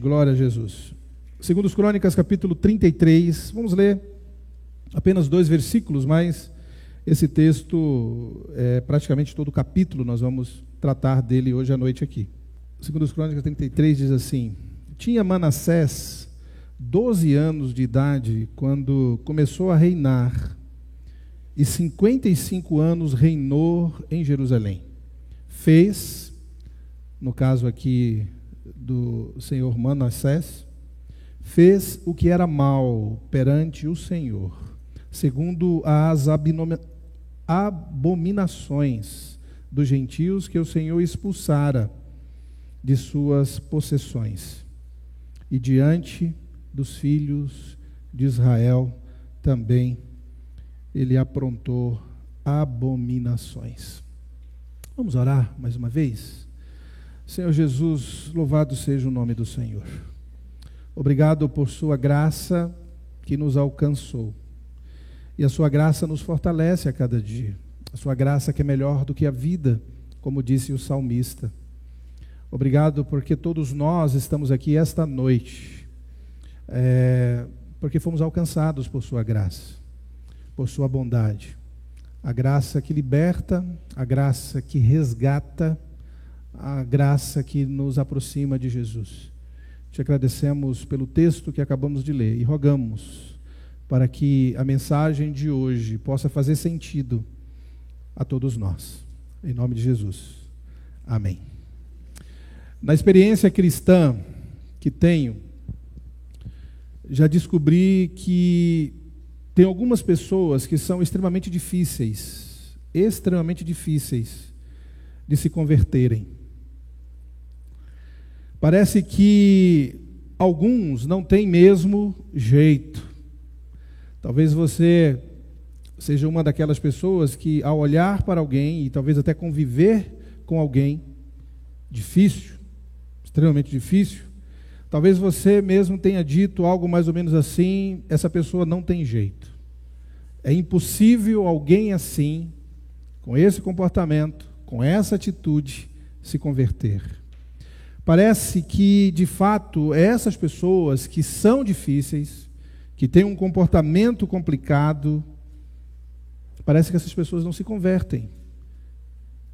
Glória a Jesus. Segundo os Crônicas, capítulo 33, vamos ler apenas dois versículos, mas esse texto é praticamente todo o capítulo, nós vamos tratar dele hoje à noite aqui. Segundo os Crônicas 33 diz assim: Tinha Manassés 12 anos de idade quando começou a reinar, e 55 anos reinou em Jerusalém. Fez, no caso aqui do senhor Manassés, fez o que era mal perante o Senhor, segundo as abominações dos gentios que o Senhor expulsara de suas possessões. E diante dos filhos de Israel também ele aprontou abominações. Vamos orar mais uma vez? Senhor Jesus, louvado seja o nome do Senhor. Obrigado por Sua graça que nos alcançou. E a Sua graça nos fortalece a cada dia. A Sua graça que é melhor do que a vida, como disse o salmista. Obrigado porque todos nós estamos aqui esta noite, é, porque fomos alcançados por Sua graça, por Sua bondade. A graça que liberta, a graça que resgata, a graça que nos aproxima de Jesus. Te agradecemos pelo texto que acabamos de ler e rogamos para que a mensagem de hoje possa fazer sentido a todos nós. Em nome de Jesus. Amém. Na experiência cristã que tenho, já descobri que tem algumas pessoas que são extremamente difíceis, extremamente difíceis de se converterem. Parece que alguns não têm mesmo jeito. Talvez você seja uma daquelas pessoas que, ao olhar para alguém e talvez até conviver com alguém difícil, extremamente difícil, talvez você mesmo tenha dito algo mais ou menos assim: essa pessoa não tem jeito. É impossível alguém assim, com esse comportamento, com essa atitude, se converter. Parece que, de fato, essas pessoas que são difíceis, que têm um comportamento complicado, parece que essas pessoas não se convertem.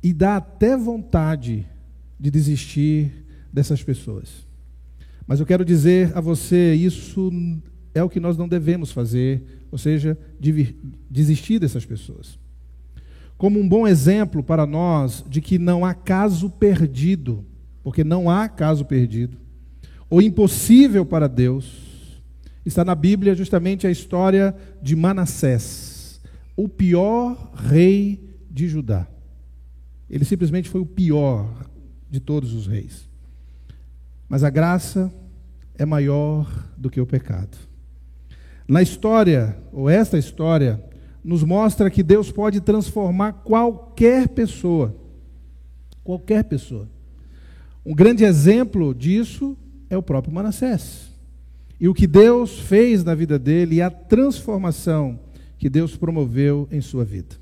E dá até vontade de desistir dessas pessoas. Mas eu quero dizer a você: isso é o que nós não devemos fazer, ou seja, desistir dessas pessoas. Como um bom exemplo para nós de que não há caso perdido porque não há caso perdido. O impossível para Deus está na Bíblia justamente a história de Manassés, o pior rei de Judá. Ele simplesmente foi o pior de todos os reis. Mas a graça é maior do que o pecado. Na história, ou esta história, nos mostra que Deus pode transformar qualquer pessoa. Qualquer pessoa. Um grande exemplo disso é o próprio Manassés. E o que Deus fez na vida dele e a transformação que Deus promoveu em sua vida.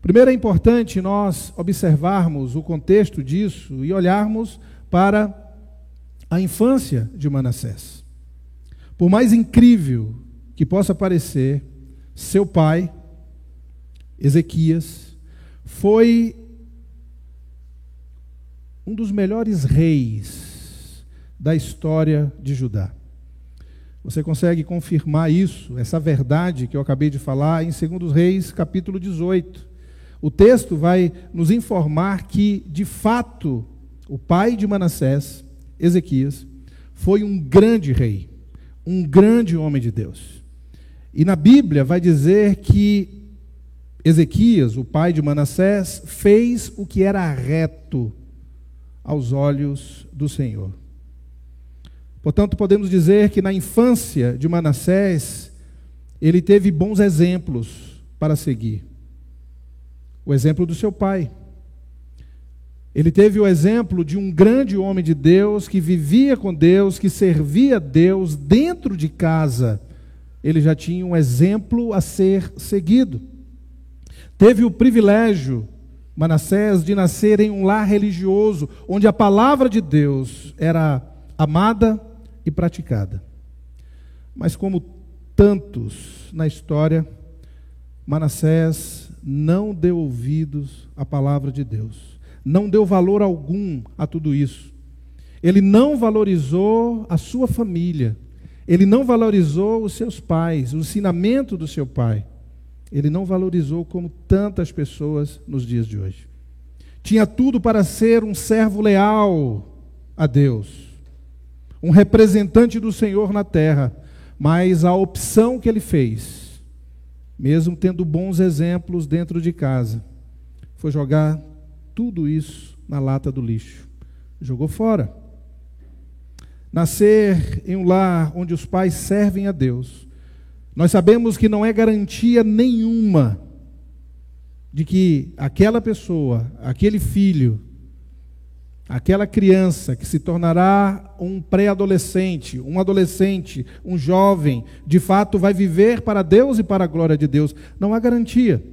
Primeiro é importante nós observarmos o contexto disso e olharmos para a infância de Manassés. Por mais incrível que possa parecer, seu pai, Ezequias, foi um dos melhores reis da história de Judá. Você consegue confirmar isso, essa verdade que eu acabei de falar, em 2 Reis, capítulo 18. O texto vai nos informar que, de fato, o pai de Manassés, Ezequias, foi um grande rei, um grande homem de Deus. E na Bíblia vai dizer que Ezequias, o pai de Manassés, fez o que era reto aos olhos do Senhor. Portanto, podemos dizer que na infância de Manassés, ele teve bons exemplos para seguir. O exemplo do seu pai. Ele teve o exemplo de um grande homem de Deus que vivia com Deus, que servia a Deus dentro de casa. Ele já tinha um exemplo a ser seguido. Teve o privilégio Manassés de nascer em um lar religioso, onde a palavra de Deus era amada, e praticada. Mas como tantos na história, Manassés não deu ouvidos à palavra de Deus, não deu valor algum a tudo isso. Ele não valorizou a sua família, ele não valorizou os seus pais, o ensinamento do seu pai. Ele não valorizou como tantas pessoas nos dias de hoje. Tinha tudo para ser um servo leal a Deus, um representante do Senhor na terra, mas a opção que ele fez, mesmo tendo bons exemplos dentro de casa, foi jogar tudo isso na lata do lixo. Jogou fora. Nascer em um lar onde os pais servem a Deus, nós sabemos que não é garantia nenhuma de que aquela pessoa, aquele filho, Aquela criança que se tornará um pré-adolescente, um adolescente, um jovem, de fato vai viver para Deus e para a glória de Deus. Não há garantia.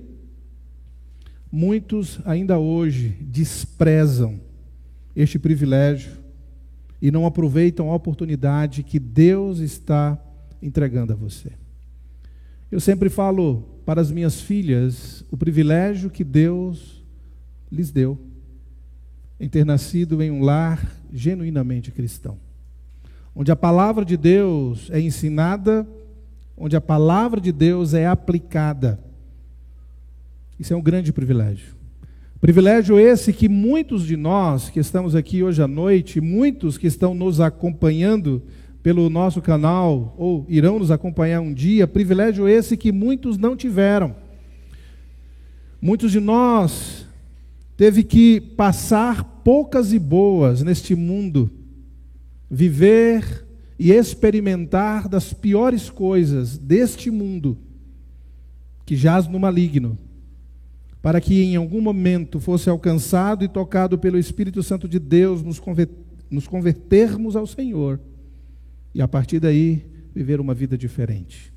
Muitos ainda hoje desprezam este privilégio e não aproveitam a oportunidade que Deus está entregando a você. Eu sempre falo para as minhas filhas o privilégio que Deus lhes deu em ter nascido em um lar genuinamente cristão, onde a palavra de Deus é ensinada, onde a palavra de Deus é aplicada. Isso é um grande privilégio. Privilégio esse que muitos de nós que estamos aqui hoje à noite, muitos que estão nos acompanhando pelo nosso canal ou irão nos acompanhar um dia, privilégio esse que muitos não tiveram. Muitos de nós teve que passar poucas e boas neste mundo, viver e experimentar das piores coisas deste mundo que jaz no maligno, para que em algum momento fosse alcançado e tocado pelo Espírito Santo de Deus, nos, convertermos ao Senhor e a partir daí viver uma vida diferente.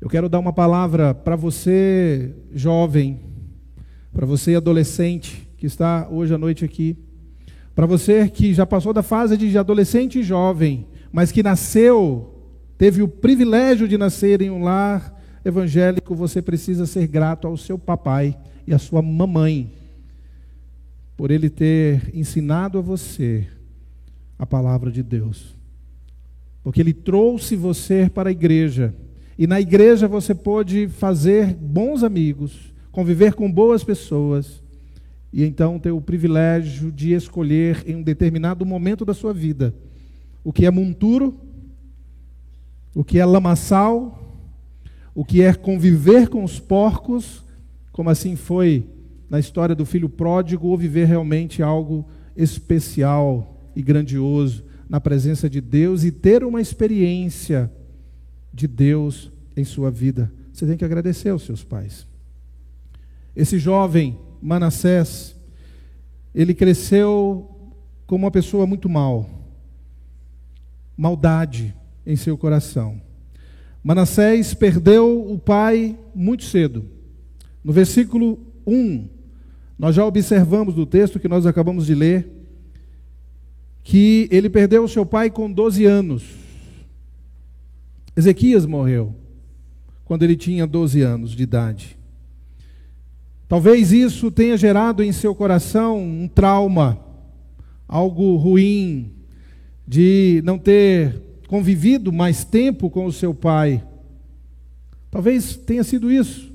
Eu quero dar uma palavra para você, jovem, para você adolescente que está hoje à noite aqui, para você que já passou da fase de adolescente e jovem, mas que nasceu, teve o privilégio de nascer em um lar evangélico, você precisa ser grato ao seu papai e à sua mamãe por ele ter ensinado a você a palavra de Deus. Porque ele trouxe você para a igreja, e na igreja você pôde fazer bons amigos conviver com boas pessoas e então ter o privilégio de escolher em um determinado momento da sua vida o que é monturo, o que é lamaçal, o que é conviver com os porcos, como assim foi na história do filho pródigo, ou viver realmente algo especial e grandioso na presença de Deus e ter uma experiência de Deus em sua vida. Você tem que agradecer aos seus pais. Esse jovem Manassés, ele cresceu como uma pessoa muito mal, maldade em seu coração. Manassés perdeu o pai muito cedo. No versículo 1, nós já observamos do texto que nós acabamos de ler, que ele perdeu o seu pai com 12 anos. Ezequias morreu quando ele tinha 12 anos de idade. Talvez isso tenha gerado em seu coração um trauma, algo ruim, de não ter convivido mais tempo com o seu pai. Talvez tenha sido isso.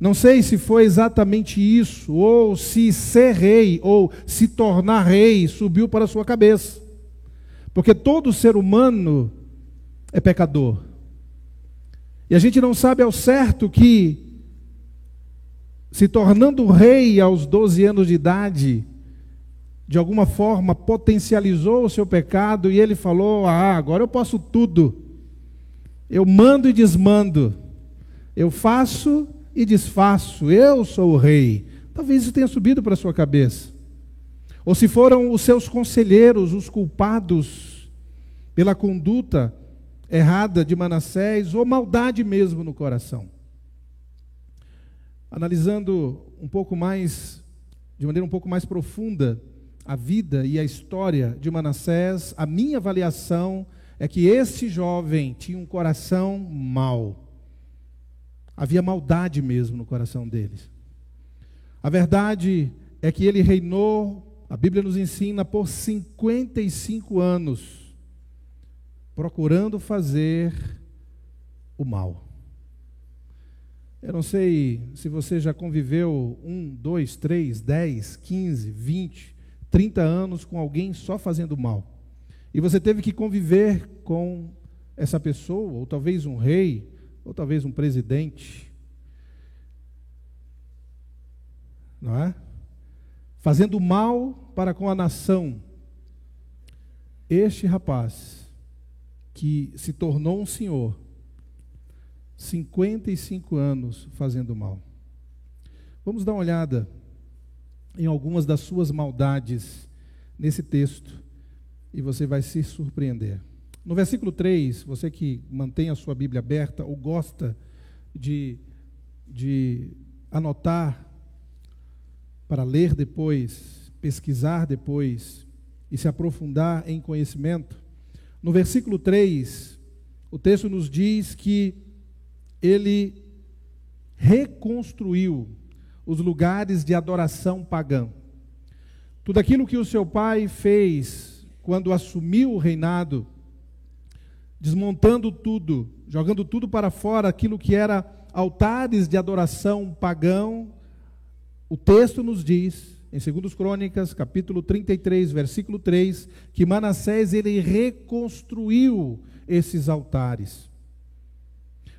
Não sei se foi exatamente isso, ou se ser rei, ou se tornar rei, subiu para a sua cabeça. Porque todo ser humano é pecador. E a gente não sabe ao certo que se tornando rei aos 12 anos de idade, de alguma forma potencializou o seu pecado e ele falou: Ah, agora eu posso tudo. Eu mando e desmando. Eu faço e desfaço. Eu sou o rei. Talvez isso tenha subido para sua cabeça. Ou se foram os seus conselheiros os culpados pela conduta errada de Manassés ou maldade mesmo no coração analisando um pouco mais, de maneira um pouco mais profunda, a vida e a história de Manassés, a minha avaliação é que este jovem tinha um coração mau. Havia maldade mesmo no coração deles. A verdade é que ele reinou, a Bíblia nos ensina, por 55 anos, procurando fazer o mal. Eu não sei se você já conviveu um, dois, três, dez, quinze, vinte, 30 anos com alguém só fazendo mal. E você teve que conviver com essa pessoa, ou talvez um rei, ou talvez um presidente. Não é? Fazendo mal para com a nação. Este rapaz, que se tornou um senhor, 55 anos fazendo mal. Vamos dar uma olhada em algumas das suas maldades nesse texto e você vai se surpreender. No versículo 3, você que mantém a sua Bíblia aberta ou gosta de, de anotar para ler depois, pesquisar depois e se aprofundar em conhecimento, no versículo 3, o texto nos diz que ele reconstruiu os lugares de adoração pagã. Tudo aquilo que o seu pai fez quando assumiu o reinado, desmontando tudo, jogando tudo para fora, aquilo que era altares de adoração pagão, o texto nos diz, em 2 Crônicas, capítulo 33, versículo 3, que Manassés ele reconstruiu esses altares.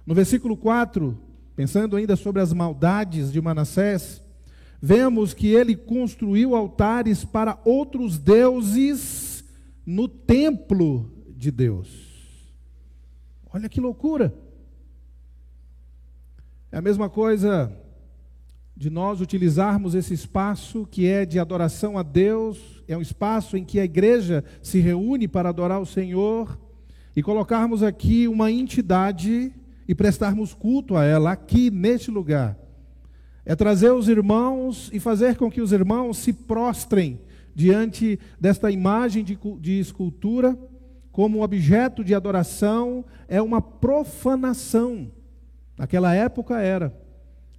No versículo 4, Pensando ainda sobre as maldades de Manassés, vemos que ele construiu altares para outros deuses no templo de Deus. Olha que loucura! É a mesma coisa de nós utilizarmos esse espaço que é de adoração a Deus, é um espaço em que a igreja se reúne para adorar o Senhor, e colocarmos aqui uma entidade e prestarmos culto a ela aqui neste lugar. É trazer os irmãos e fazer com que os irmãos se prostrem diante desta imagem de, de escultura como objeto de adoração, é uma profanação. Naquela época era,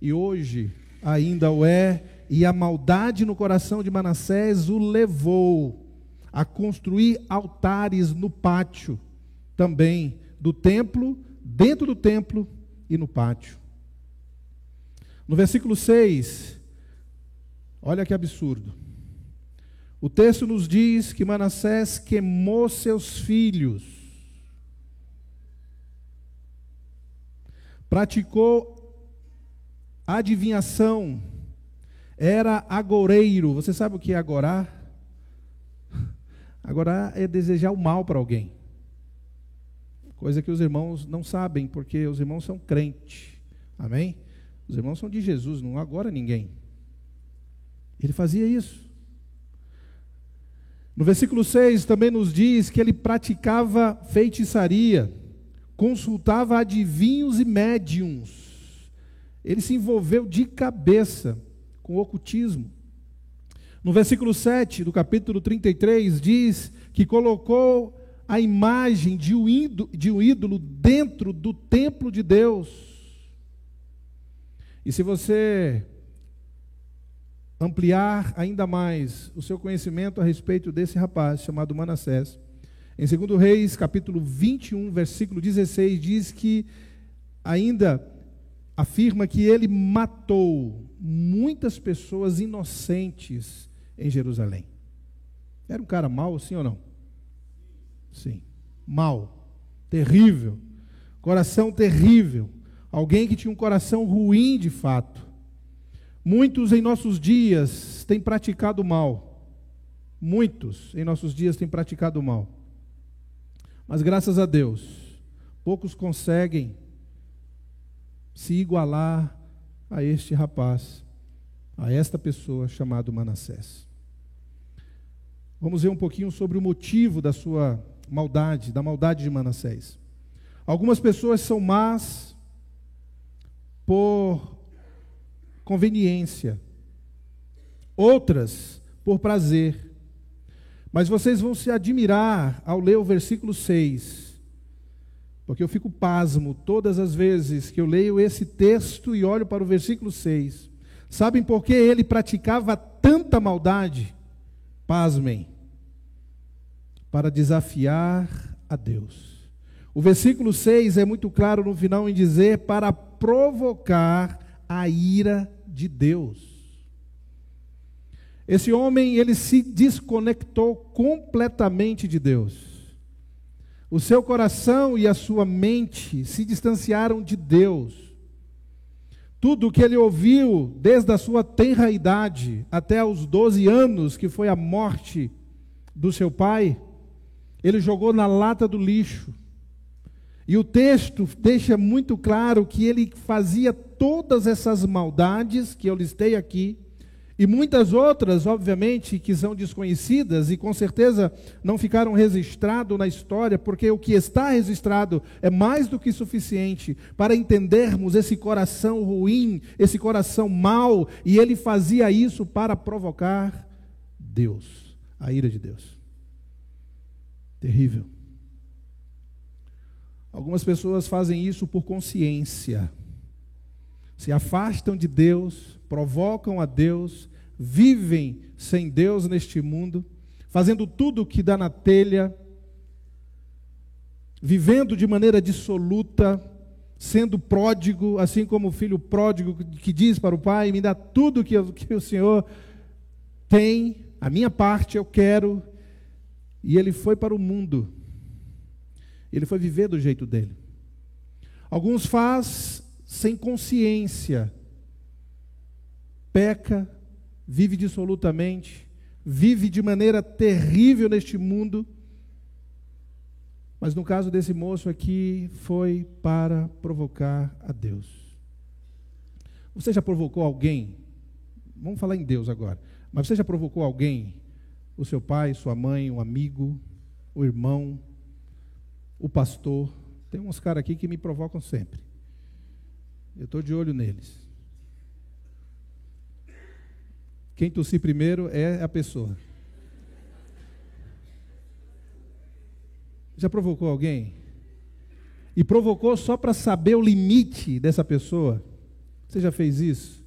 e hoje ainda o é, e a maldade no coração de Manassés o levou a construir altares no pátio também do templo dentro do templo e no pátio. No versículo 6, olha que absurdo. O texto nos diz que Manassés queimou seus filhos, praticou adivinhação, era agoreiro. Você sabe o que é agorar? Agorar é desejar o mal para alguém. Coisa que os irmãos não sabem, porque os irmãos são crentes. Amém? Os irmãos são de Jesus, não agora ninguém. Ele fazia isso. No versículo 6 também nos diz que ele praticava feitiçaria, consultava adivinhos e médiums. Ele se envolveu de cabeça com o ocultismo. No versículo 7 do capítulo 33 diz que colocou a imagem de um, ídolo, de um ídolo dentro do templo de Deus. E se você ampliar ainda mais o seu conhecimento a respeito desse rapaz chamado Manassés, em 2 Reis, capítulo 21, versículo 16, diz que ainda afirma que ele matou muitas pessoas inocentes em Jerusalém. Era um cara mau, sim ou não? Sim. Mal. Terrível. Coração terrível. Alguém que tinha um coração ruim de fato. Muitos em nossos dias têm praticado mal. Muitos em nossos dias têm praticado mal. Mas graças a Deus, poucos conseguem se igualar a este rapaz, a esta pessoa chamado Manassés. Vamos ver um pouquinho sobre o motivo da sua maldade, da maldade de Manassés. Algumas pessoas são más por conveniência, outras por prazer. Mas vocês vão se admirar ao ler o versículo 6. Porque eu fico pasmo todas as vezes que eu leio esse texto e olho para o versículo 6. Sabem por que ele praticava tanta maldade? Pasmem. Para desafiar a Deus. O versículo 6 é muito claro no final em dizer para provocar a ira de Deus. Esse homem, ele se desconectou completamente de Deus. O seu coração e a sua mente se distanciaram de Deus. Tudo o que ele ouviu desde a sua tenra idade até os 12 anos, que foi a morte do seu pai, ele jogou na lata do lixo. E o texto deixa muito claro que ele fazia todas essas maldades que eu listei aqui e muitas outras, obviamente, que são desconhecidas e com certeza não ficaram registradas na história, porque o que está registrado é mais do que suficiente para entendermos esse coração ruim, esse coração mau, e ele fazia isso para provocar Deus, a ira de Deus. Terrível. Algumas pessoas fazem isso por consciência. Se afastam de Deus, provocam a Deus, vivem sem Deus neste mundo, fazendo tudo o que dá na telha, vivendo de maneira dissoluta, sendo pródigo, assim como o filho pródigo que diz para o pai: Me dá tudo que, que o Senhor tem, a minha parte eu quero. E ele foi para o mundo, ele foi viver do jeito dele. Alguns faz sem consciência, peca, vive dissolutamente, vive de maneira terrível neste mundo. Mas no caso desse moço aqui, foi para provocar a Deus. Você já provocou alguém? Vamos falar em Deus agora. Mas você já provocou alguém? O seu pai, sua mãe, um amigo, o irmão, o pastor? Tem uns caras aqui que me provocam sempre. Eu estou de olho neles. Quem tossir primeiro é a pessoa. Já provocou alguém? E provocou só para saber o limite dessa pessoa? Você já fez isso?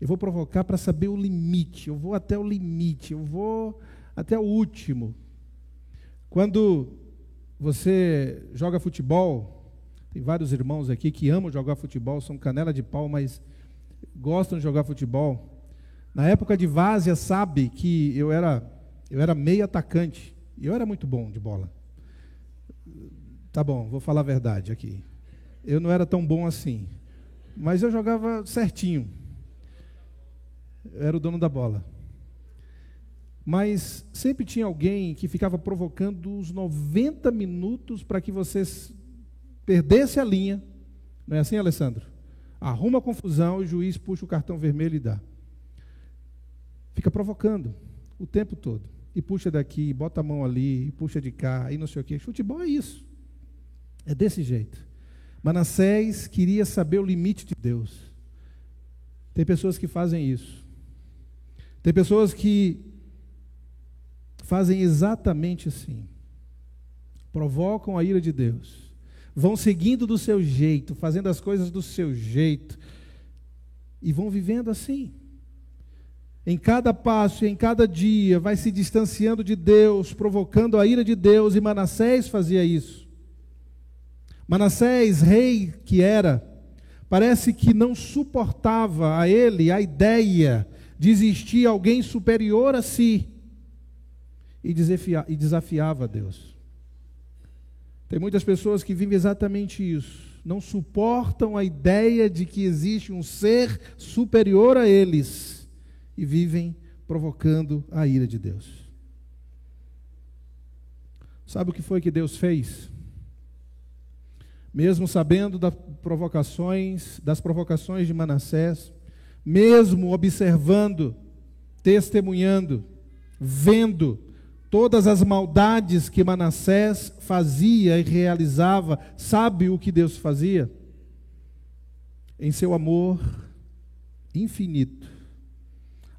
Eu vou provocar para saber o limite. Eu vou até o limite. Eu vou até o último. Quando você joga futebol, tem vários irmãos aqui que amam jogar futebol, são canela de pau, mas gostam de jogar futebol. Na época de Várzea, sabe que eu era, eu era meio atacante. E eu era muito bom de bola. Tá bom, vou falar a verdade aqui. Eu não era tão bom assim. Mas eu jogava certinho. Eu era o dono da bola. Mas sempre tinha alguém que ficava provocando os 90 minutos para que você perdesse a linha. Não é assim, Alessandro? Arruma a confusão, o juiz puxa o cartão vermelho e dá. Fica provocando o tempo todo. E puxa daqui, bota a mão ali, puxa de cá, e não sei o quê. Futebol é isso. É desse jeito. Manassés queria saber o limite de Deus. Tem pessoas que fazem isso. Tem pessoas que fazem exatamente assim. Provocam a ira de Deus. Vão seguindo do seu jeito, fazendo as coisas do seu jeito. E vão vivendo assim em cada passo, em cada dia, vai se distanciando de Deus, provocando a ira de Deus, e Manassés fazia isso. Manassés, rei que era, parece que não suportava a ele a ideia de existir alguém superior a si e desafiava a Deus. Tem muitas pessoas que vivem exatamente isso. Não suportam a ideia de que existe um ser superior a eles e vivem provocando a ira de Deus. Sabe o que foi que Deus fez? Mesmo sabendo das provocações, das provocações de Manassés, mesmo observando, testemunhando, vendo todas as maldades que Manassés fazia e realizava, sabe o que Deus fazia? Em seu amor infinito,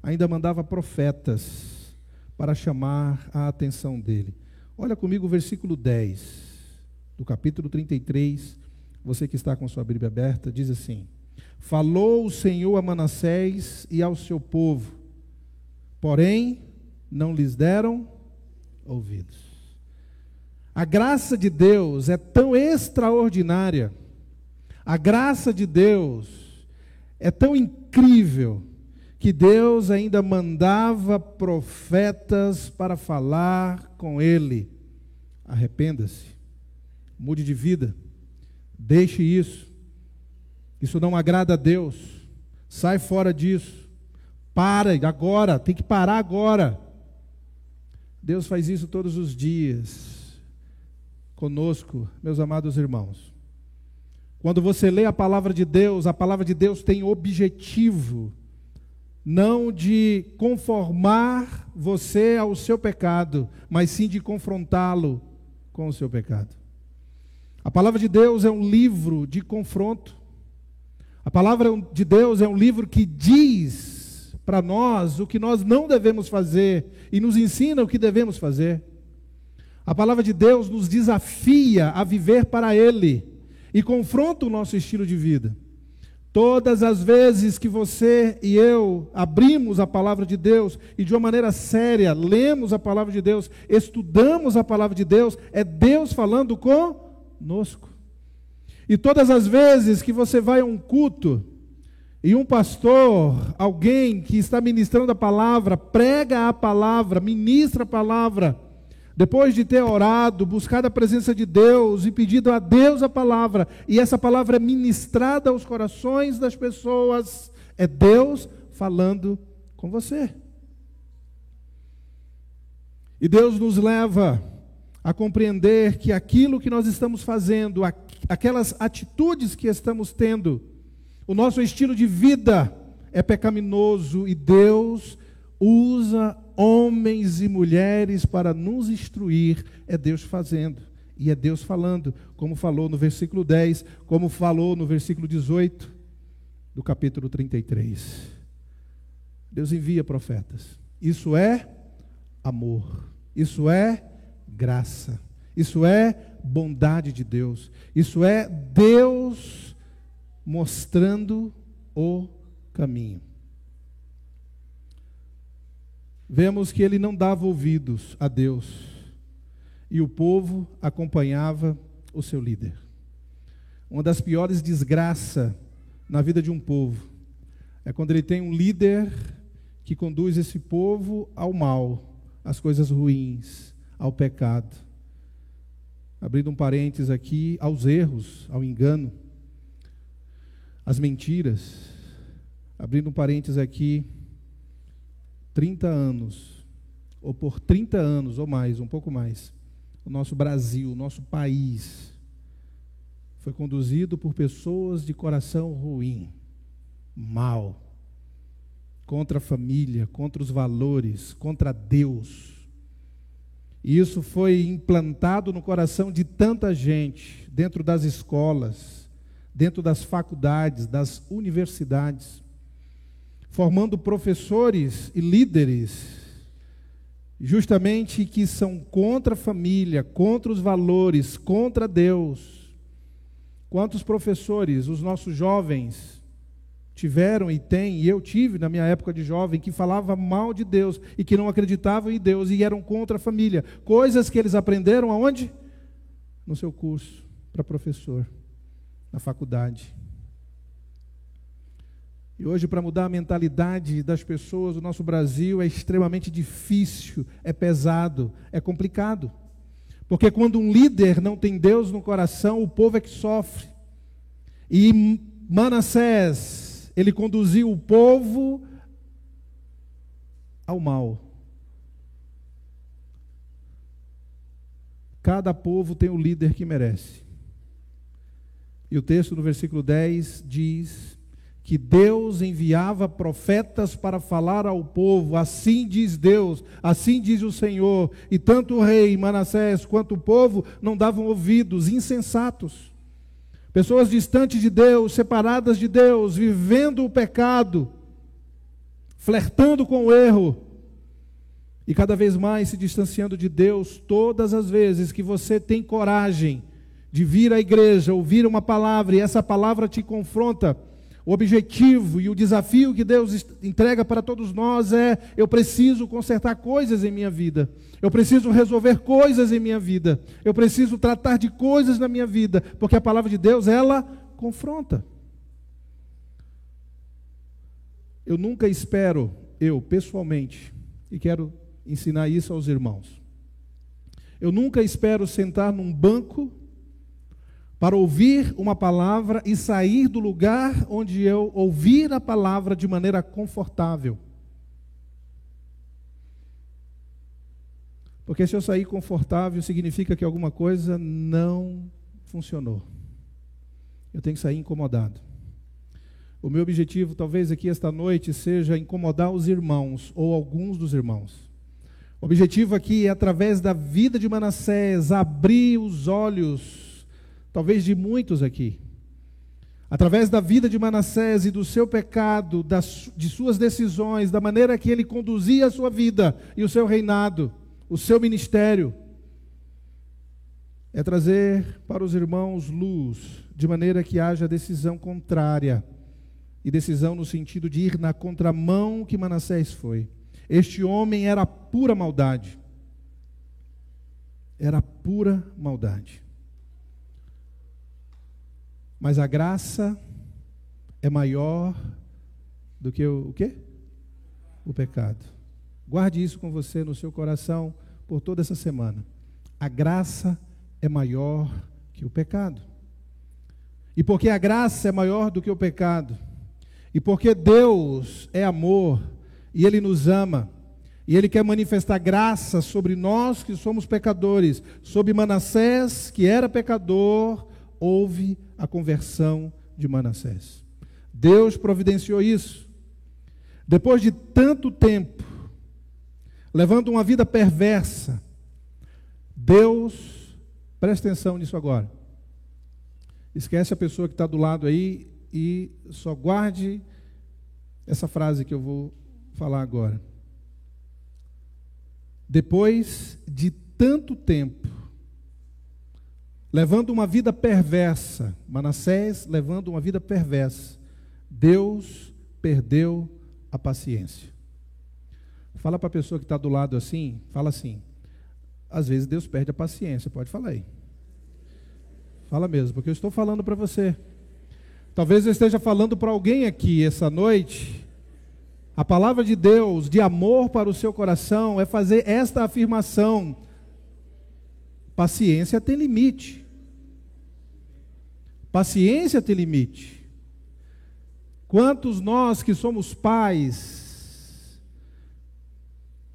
ainda mandava profetas para chamar a atenção dele. Olha comigo o versículo 10 do capítulo 33. Você que está com sua Bíblia aberta, diz assim: Falou o Senhor a Manassés e ao seu povo, porém não lhes deram ouvidos. A graça de Deus é tão extraordinária, a graça de Deus é tão incrível, que Deus ainda mandava profetas para falar com ele. Arrependa-se, mude de vida, deixe isso. Isso não agrada a Deus. Sai fora disso. Para agora, tem que parar agora. Deus faz isso todos os dias conosco, meus amados irmãos. Quando você lê a palavra de Deus, a palavra de Deus tem objetivo não de conformar você ao seu pecado, mas sim de confrontá-lo com o seu pecado. A palavra de Deus é um livro de confronto. A palavra de Deus é um livro que diz para nós o que nós não devemos fazer e nos ensina o que devemos fazer. A palavra de Deus nos desafia a viver para Ele e confronta o nosso estilo de vida. Todas as vezes que você e eu abrimos a palavra de Deus e de uma maneira séria lemos a palavra de Deus, estudamos a palavra de Deus, é Deus falando conosco. E todas as vezes que você vai a um culto e um pastor, alguém que está ministrando a palavra, prega a palavra, ministra a palavra, depois de ter orado, buscado a presença de Deus e pedido a Deus a palavra, e essa palavra é ministrada aos corações das pessoas, é Deus falando com você. E Deus nos leva a compreender que aquilo que nós estamos fazendo, aquelas atitudes que estamos tendo, o nosso estilo de vida é pecaminoso e Deus usa homens e mulheres para nos instruir, é Deus fazendo. E é Deus falando, como falou no versículo 10, como falou no versículo 18 do capítulo 33. Deus envia profetas. Isso é amor. Isso é graça. Isso é bondade de Deus. Isso é Deus mostrando o caminho vemos que ele não dava ouvidos a Deus e o povo acompanhava o seu líder. Uma das piores desgraças na vida de um povo é quando ele tem um líder que conduz esse povo ao mal, às coisas ruins, ao pecado. Abrindo um parênteses aqui, aos erros, ao engano, às mentiras. Abrindo um parênteses aqui, 30 anos, ou por 30 anos ou mais, um pouco mais, o nosso Brasil, o nosso país, foi conduzido por pessoas de coração ruim, mal, contra a família, contra os valores, contra Deus. E isso foi implantado no coração de tanta gente, dentro das escolas, dentro das faculdades, das universidades formando professores e líderes, justamente que são contra a família, contra os valores, contra Deus. Quantos professores os nossos jovens tiveram e têm, e eu tive na minha época de jovem, que falava mal de Deus e que não acreditavam em Deus e eram contra a família. Coisas que eles aprenderam aonde? No seu curso para professor, na faculdade. E hoje, para mudar a mentalidade das pessoas, o nosso Brasil é extremamente difícil, é pesado, é complicado. Porque quando um líder não tem Deus no coração, o povo é que sofre. E Manassés, ele conduziu o povo ao mal. Cada povo tem o líder que merece. E o texto no versículo 10 diz que Deus enviava profetas para falar ao povo, assim diz Deus, assim diz o Senhor, e tanto o rei Manassés quanto o povo não davam ouvidos, insensatos. Pessoas distantes de Deus, separadas de Deus, vivendo o pecado, flertando com o erro. e cada vez mais se distanciando de Deus, todas as vezes que você tem coragem de vir à igreja, ouvir uma palavra e essa palavra te confronta, o objetivo e o desafio que Deus entrega para todos nós é: eu preciso consertar coisas em minha vida, eu preciso resolver coisas em minha vida, eu preciso tratar de coisas na minha vida, porque a palavra de Deus, ela confronta. Eu nunca espero, eu pessoalmente, e quero ensinar isso aos irmãos. Eu nunca espero sentar num banco para ouvir uma palavra e sair do lugar onde eu ouvir a palavra de maneira confortável. Porque se eu sair confortável, significa que alguma coisa não funcionou. Eu tenho que sair incomodado. O meu objetivo, talvez aqui esta noite, seja incomodar os irmãos ou alguns dos irmãos. O objetivo aqui é, através da vida de Manassés, abrir os olhos, talvez de muitos aqui. Através da vida de Manassés e do seu pecado, das, de suas decisões, da maneira que ele conduzia a sua vida e o seu reinado, o seu ministério, é trazer para os irmãos luz, de maneira que haja decisão contrária e decisão no sentido de ir na contramão que Manassés foi. Este homem era pura maldade. Era pura maldade. Mas a graça é maior do que o, o quê? O pecado. Guarde isso com você no seu coração por toda essa semana. A graça é maior que o pecado. E porque a graça é maior do que o pecado, e porque Deus é amor e Ele nos ama, e Ele quer manifestar graça sobre nós que somos pecadores, sobre Manassés, que era pecador, houve a conversão de Manassés. Deus providenciou isso. Depois de tanto tempo, levando uma vida perversa, Deus, presta atenção nisso agora. Esquece a pessoa que está do lado aí e só guarde essa frase que eu vou falar agora. Depois de tanto tempo, levando uma vida perversa, Manassés levando uma vida perversa, Deus perdeu a paciência. Fala para a pessoa que está do lado assim, fala assim. Às vezes Deus perde a paciência, pode falar aí. Fala mesmo, porque eu estou falando para você. Talvez eu esteja falando para alguém aqui essa noite. A palavra de Deus, de amor para o seu coração, é fazer esta afirmação: paciência tem limite. Paciência tem limite. Quantos nós que somos pais,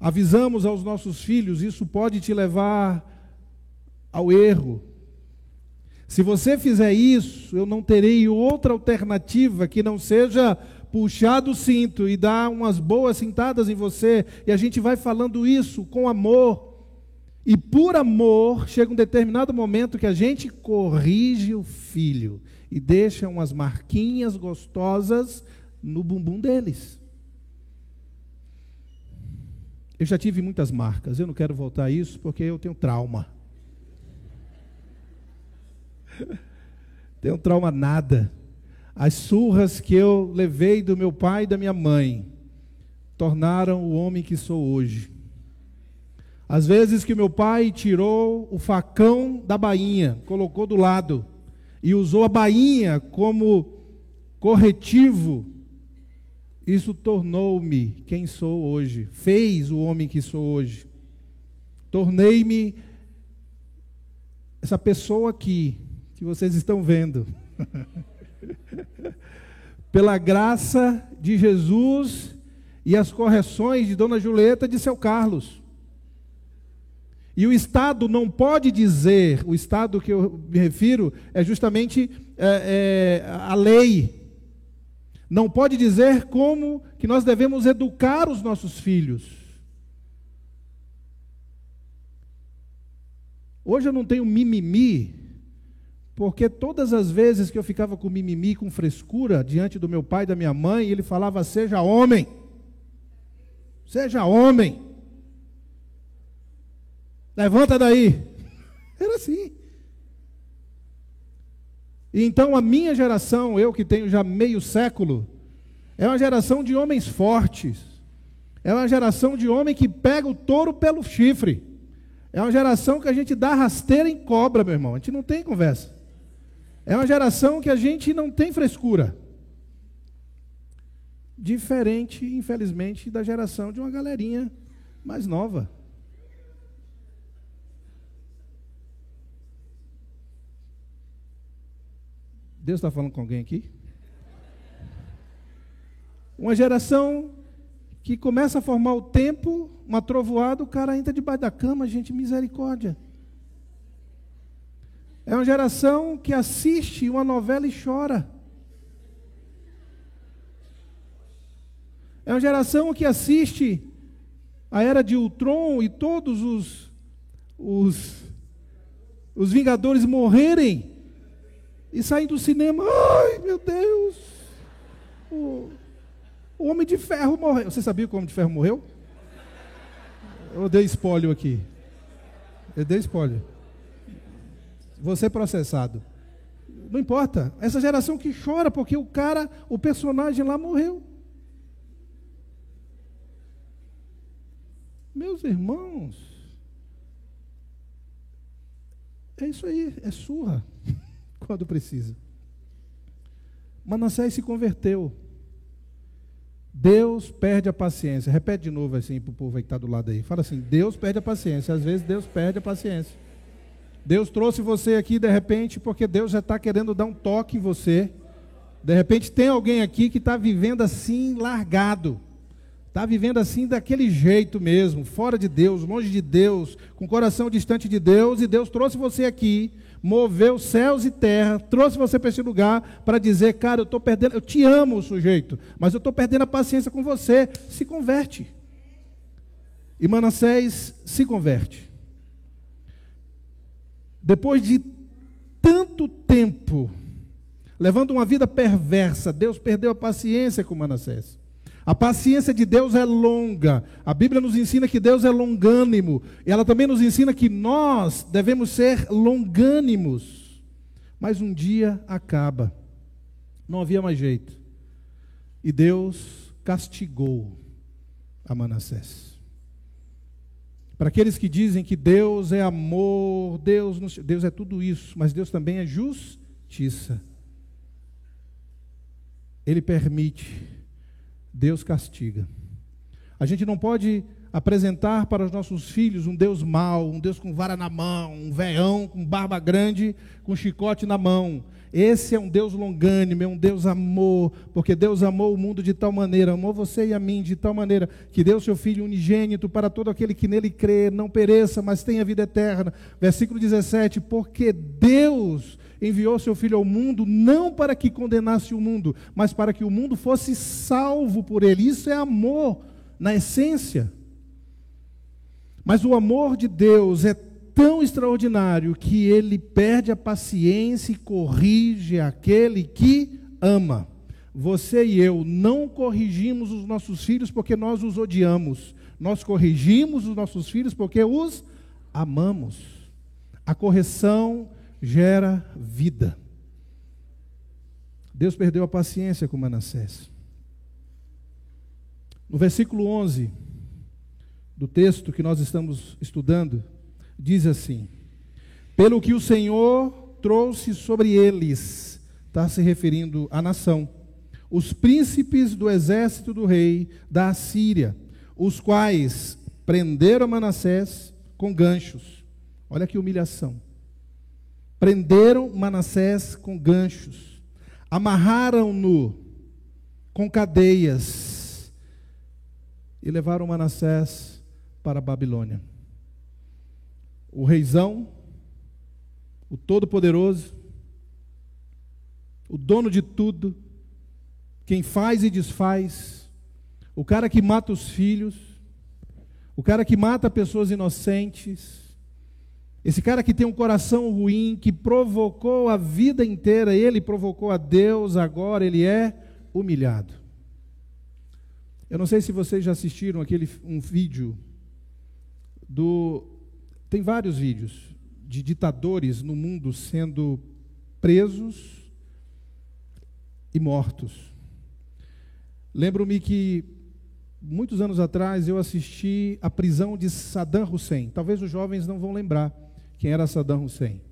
avisamos aos nossos filhos, isso pode te levar ao erro, se você fizer isso, eu não terei outra alternativa que não seja puxar do cinto e dar umas boas cintadas em você, e a gente vai falando isso com amor. E por amor, chega um determinado momento que a gente corrige o filho e deixa umas marquinhas gostosas no bumbum deles. Eu já tive muitas marcas, eu não quero voltar a isso porque eu tenho trauma. Tenho trauma nada. As surras que eu levei do meu pai e da minha mãe tornaram o homem que sou hoje. Às vezes que meu pai tirou o facão da bainha, colocou do lado e usou a bainha como corretivo, isso tornou-me quem sou hoje, fez o homem que sou hoje. Tornei-me essa pessoa aqui que vocês estão vendo. Pela graça de Jesus e as correções de Dona Julieta de seu Carlos. E o Estado não pode dizer, o Estado que eu me refiro é justamente é, é, a lei. Não pode dizer como que nós devemos educar os nossos filhos. Hoje eu não tenho mimimi porque todas as vezes que eu ficava com mimimi, com frescura, diante do meu pai e da minha mãe, ele falava: seja homem. Seja homem. Levanta daí. Era assim. E então a minha geração, eu que tenho já meio século, é uma geração de homens fortes. É uma geração de homem que pega o touro pelo chifre. É uma geração que a gente dá rasteira em cobra, meu irmão. A gente não tem conversa. É uma geração que a gente não tem frescura. Diferente, infelizmente, da geração de uma galerinha mais nova. Deus está falando com alguém aqui? Uma geração que começa a formar o tempo, uma trovoada, o cara entra debaixo da cama, gente, misericórdia. É uma geração que assiste uma novela e chora. É uma geração que assiste a era de Ultron e todos os, os, os Vingadores morrerem e saem do cinema. Ai, meu Deus! O, o Homem de Ferro morreu. Você sabia que o Homem de Ferro morreu? Eu dei espólio aqui. Eu dei espólio. Você é processado. Não importa. Essa geração que chora porque o cara, o personagem lá morreu. Meus irmãos, é isso aí, é surra quando precisa. Manassés se converteu. Deus perde a paciência. Repete de novo assim para o povo que está do lado aí. Fala assim: Deus perde a paciência. Às vezes Deus perde a paciência. Deus trouxe você aqui de repente porque Deus já está querendo dar um toque em você. De repente tem alguém aqui que está vivendo assim, largado. Está vivendo assim daquele jeito mesmo, fora de Deus, longe de Deus, com o coração distante de Deus, e Deus trouxe você aqui, moveu céus e terra, trouxe você para esse lugar para dizer, cara, eu estou perdendo, eu te amo, sujeito, mas eu estou perdendo a paciência com você. Se converte. E Manassés se converte. Depois de tanto tempo, levando uma vida perversa, Deus perdeu a paciência com Manassés. A paciência de Deus é longa. A Bíblia nos ensina que Deus é longânimo. E ela também nos ensina que nós devemos ser longânimos. Mas um dia acaba. Não havia mais jeito. E Deus castigou a Manassés. Para aqueles que dizem que Deus é amor, Deus, Deus é tudo isso, mas Deus também é justiça. Ele permite Deus castiga. A gente não pode apresentar para os nossos filhos um Deus mau, um Deus com vara na mão, um veão com barba grande, com chicote na mão. Esse é um Deus longânimo, é um Deus amor, porque Deus amou o mundo de tal maneira, amou você e a mim de tal maneira, que deu seu Filho unigênito para todo aquele que nele crê, não pereça, mas tenha vida eterna. Versículo 17: Porque Deus enviou seu Filho ao mundo não para que condenasse o mundo, mas para que o mundo fosse salvo por ele. Isso é amor na essência. Mas o amor de Deus é tão extraordinário que ele perde a paciência e corrige aquele que ama. Você e eu não corrigimos os nossos filhos porque nós os odiamos. Nós corrigimos os nossos filhos porque os amamos. A correção gera vida. Deus perdeu a paciência com Manassés. No versículo 11 do texto que nós estamos estudando, diz assim: Pelo que o Senhor trouxe sobre eles, está se referindo à nação, os príncipes do exército do rei da Assíria, os quais prenderam Manassés com ganchos. Olha que humilhação Prenderam Manassés com ganchos, amarraram-no com cadeias e levaram Manassés para a Babilônia. O reizão, o todo-poderoso, o dono de tudo, quem faz e desfaz, o cara que mata os filhos, o cara que mata pessoas inocentes, esse cara que tem um coração ruim, que provocou a vida inteira, ele provocou a Deus, agora ele é humilhado. Eu não sei se vocês já assistiram aquele um vídeo do Tem vários vídeos de ditadores no mundo sendo presos e mortos. Lembro-me que muitos anos atrás eu assisti a prisão de Saddam Hussein. Talvez os jovens não vão lembrar quem era Saddam Hussein.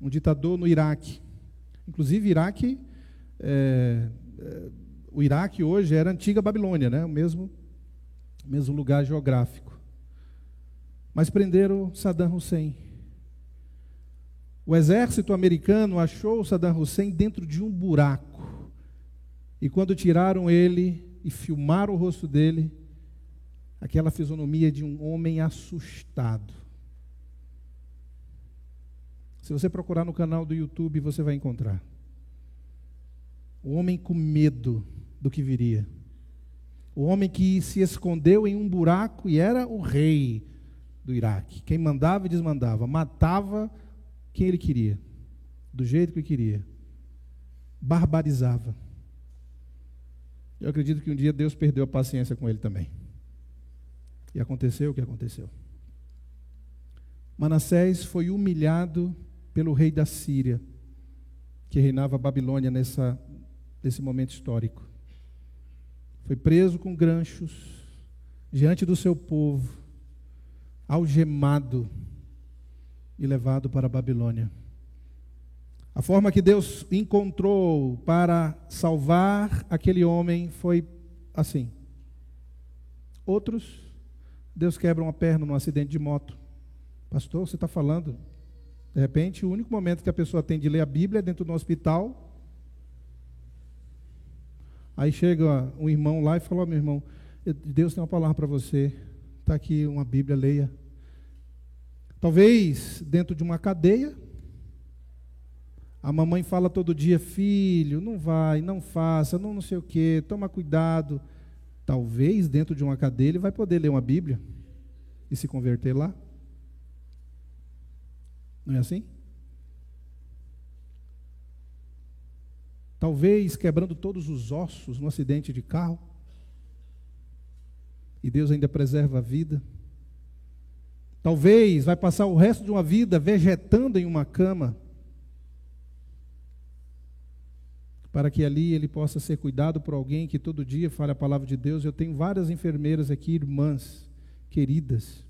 Um ditador no Iraque. Inclusive, Iraque, é, é, o Iraque hoje era a antiga Babilônia, né? o mesmo, mesmo lugar geográfico. Mas prenderam Saddam Hussein. O exército americano achou Saddam Hussein dentro de um buraco. E quando tiraram ele e filmaram o rosto dele, aquela fisionomia de um homem assustado. Se você procurar no canal do YouTube, você vai encontrar. O homem com medo do que viria. O homem que se escondeu em um buraco e era o rei do Iraque. Quem mandava e desmandava, matava quem ele queria, do jeito que ele queria, barbarizava. Eu acredito que um dia Deus perdeu a paciência com ele também. E aconteceu o que aconteceu. Manassés foi humilhado pelo rei da Síria, que reinava a Babilônia nessa, nesse momento histórico. Foi preso com granchos diante do seu povo, algemado e levado para a Babilônia. A forma que Deus encontrou para salvar aquele homem foi assim. Outros, Deus quebra uma perna num acidente de moto. Pastor, você está falando? De repente, o único momento que a pessoa tem de ler a Bíblia é dentro do hospital. Aí chega um irmão lá e fala: oh, meu irmão, Deus tem uma palavra para você. Está aqui uma Bíblia, leia. Talvez dentro de uma cadeia, a mamãe fala todo dia: filho, não vai, não faça, não, não sei o que, toma cuidado. Talvez dentro de uma cadeia ele vai poder ler uma Bíblia e se converter lá. Não é assim? Talvez quebrando todos os ossos no acidente de carro. E Deus ainda preserva a vida. Talvez vai passar o resto de uma vida vegetando em uma cama, para que ali ele possa ser cuidado por alguém que todo dia fale a palavra de Deus. Eu tenho várias enfermeiras aqui, irmãs, queridas,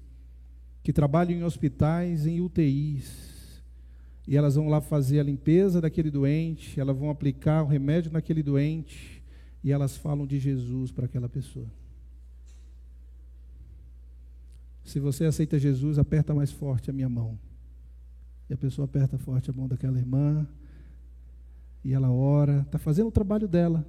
que trabalham em hospitais, em UTIs, e elas vão lá fazer a limpeza daquele doente, elas vão aplicar o remédio naquele doente, e elas falam de Jesus para aquela pessoa. Se você aceita Jesus, aperta mais forte a minha mão. E a pessoa aperta forte a mão daquela irmã. E ela ora, está fazendo o trabalho dela.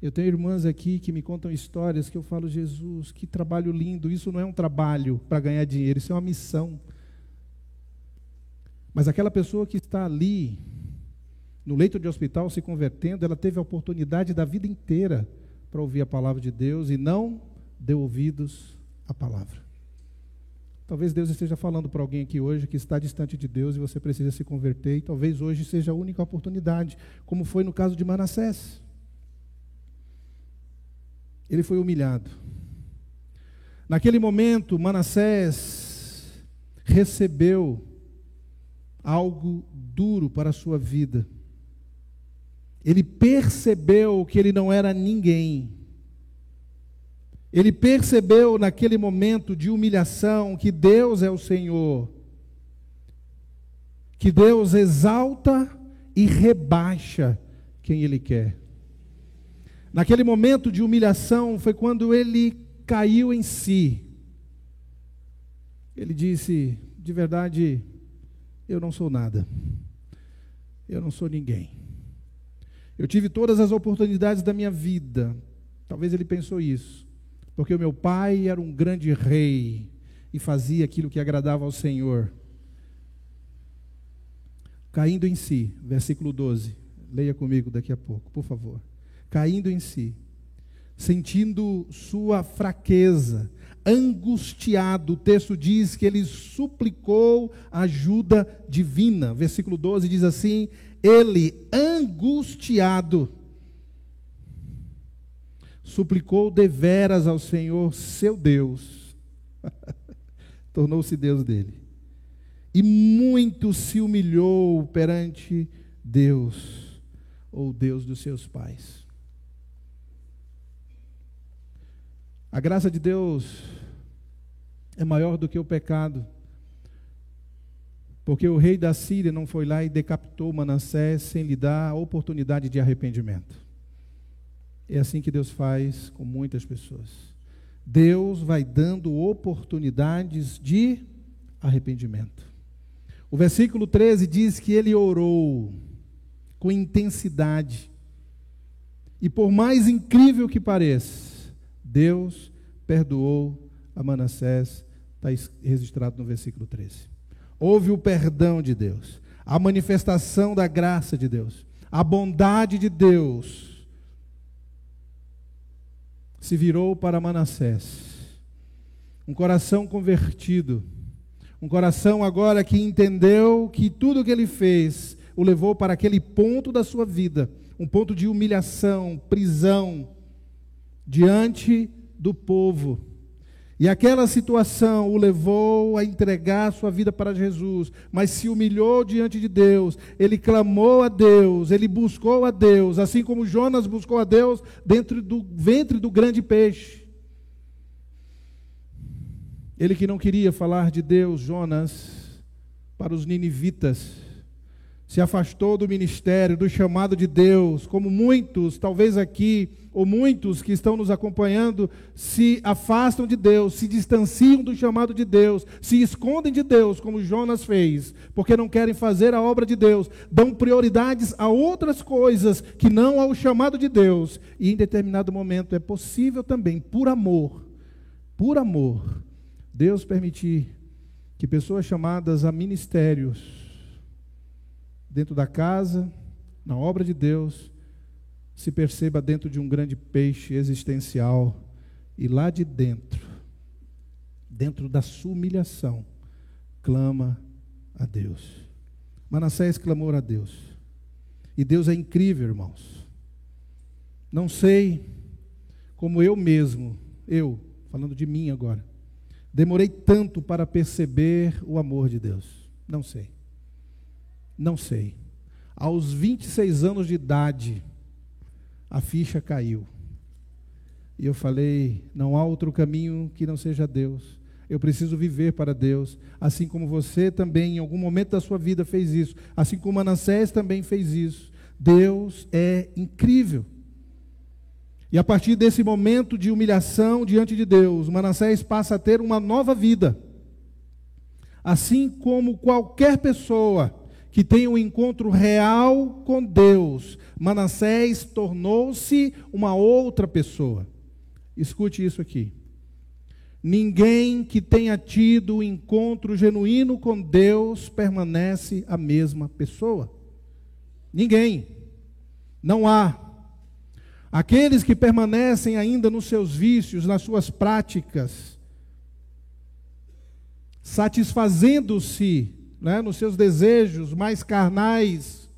Eu tenho irmãs aqui que me contam histórias que eu falo, Jesus, que trabalho lindo. Isso não é um trabalho para ganhar dinheiro, isso é uma missão. Mas aquela pessoa que está ali, no leito de hospital, se convertendo, ela teve a oportunidade da vida inteira para ouvir a palavra de Deus e não deu ouvidos a palavra. Talvez Deus esteja falando para alguém aqui hoje que está distante de Deus e você precisa se converter, e talvez hoje seja a única oportunidade, como foi no caso de Manassés. Ele foi humilhado. Naquele momento, Manassés recebeu algo duro para a sua vida. Ele percebeu que ele não era ninguém. Ele percebeu naquele momento de humilhação que Deus é o Senhor, que Deus exalta e rebaixa quem Ele quer. Naquele momento de humilhação foi quando ele caiu em si. Ele disse: De verdade, eu não sou nada, eu não sou ninguém. Eu tive todas as oportunidades da minha vida. Talvez ele pensou isso porque o meu pai era um grande rei e fazia aquilo que agradava ao Senhor. Caindo em si, versículo 12, leia comigo daqui a pouco, por favor. Caindo em si, sentindo sua fraqueza, angustiado, o texto diz que ele suplicou ajuda divina. Versículo 12 diz assim: ele angustiado suplicou deveras ao Senhor seu Deus. tornou-se Deus dele. E muito se humilhou perante Deus, ou Deus dos seus pais. A graça de Deus é maior do que o pecado. Porque o rei da Síria não foi lá e decapitou Manassés sem lhe dar a oportunidade de arrependimento. É assim que Deus faz com muitas pessoas. Deus vai dando oportunidades de arrependimento. O versículo 13 diz que ele orou com intensidade. E por mais incrível que pareça, Deus perdoou a Manassés, está registrado no versículo 13. Houve o perdão de Deus, a manifestação da graça de Deus, a bondade de Deus se virou para Manassés. Um coração convertido, um coração agora que entendeu que tudo o que ele fez o levou para aquele ponto da sua vida, um ponto de humilhação, prisão, diante do povo. E aquela situação o levou a entregar sua vida para Jesus, mas se humilhou diante de Deus, ele clamou a Deus, ele buscou a Deus, assim como Jonas buscou a Deus dentro do ventre do grande peixe. Ele que não queria falar de Deus, Jonas, para os ninivitas, se afastou do ministério, do chamado de Deus, como muitos, talvez aqui, ou muitos que estão nos acompanhando, se afastam de Deus, se distanciam do chamado de Deus, se escondem de Deus, como Jonas fez, porque não querem fazer a obra de Deus, dão prioridades a outras coisas que não ao chamado de Deus, e em determinado momento é possível também, por amor, por amor, Deus permitir que pessoas chamadas a ministérios, dentro da casa, na obra de Deus, se perceba dentro de um grande peixe existencial e lá de dentro, dentro da sua humilhação, clama a Deus. Manassés clamou a Deus. E Deus é incrível, irmãos. Não sei como eu mesmo, eu, falando de mim agora, demorei tanto para perceber o amor de Deus. Não sei. Não sei. Aos 26 anos de idade, a ficha caiu. E eu falei: não há outro caminho que não seja Deus. Eu preciso viver para Deus, assim como você também, em algum momento da sua vida, fez isso, assim como Manassés também fez isso. Deus é incrível. E a partir desse momento de humilhação diante de Deus, Manassés passa a ter uma nova vida. Assim como qualquer pessoa que tem um encontro real com Deus. Manassés tornou-se uma outra pessoa. Escute isso aqui. Ninguém que tenha tido um encontro genuíno com Deus permanece a mesma pessoa. Ninguém. Não há. Aqueles que permanecem ainda nos seus vícios, nas suas práticas, satisfazendo-se né, nos seus desejos mais carnais.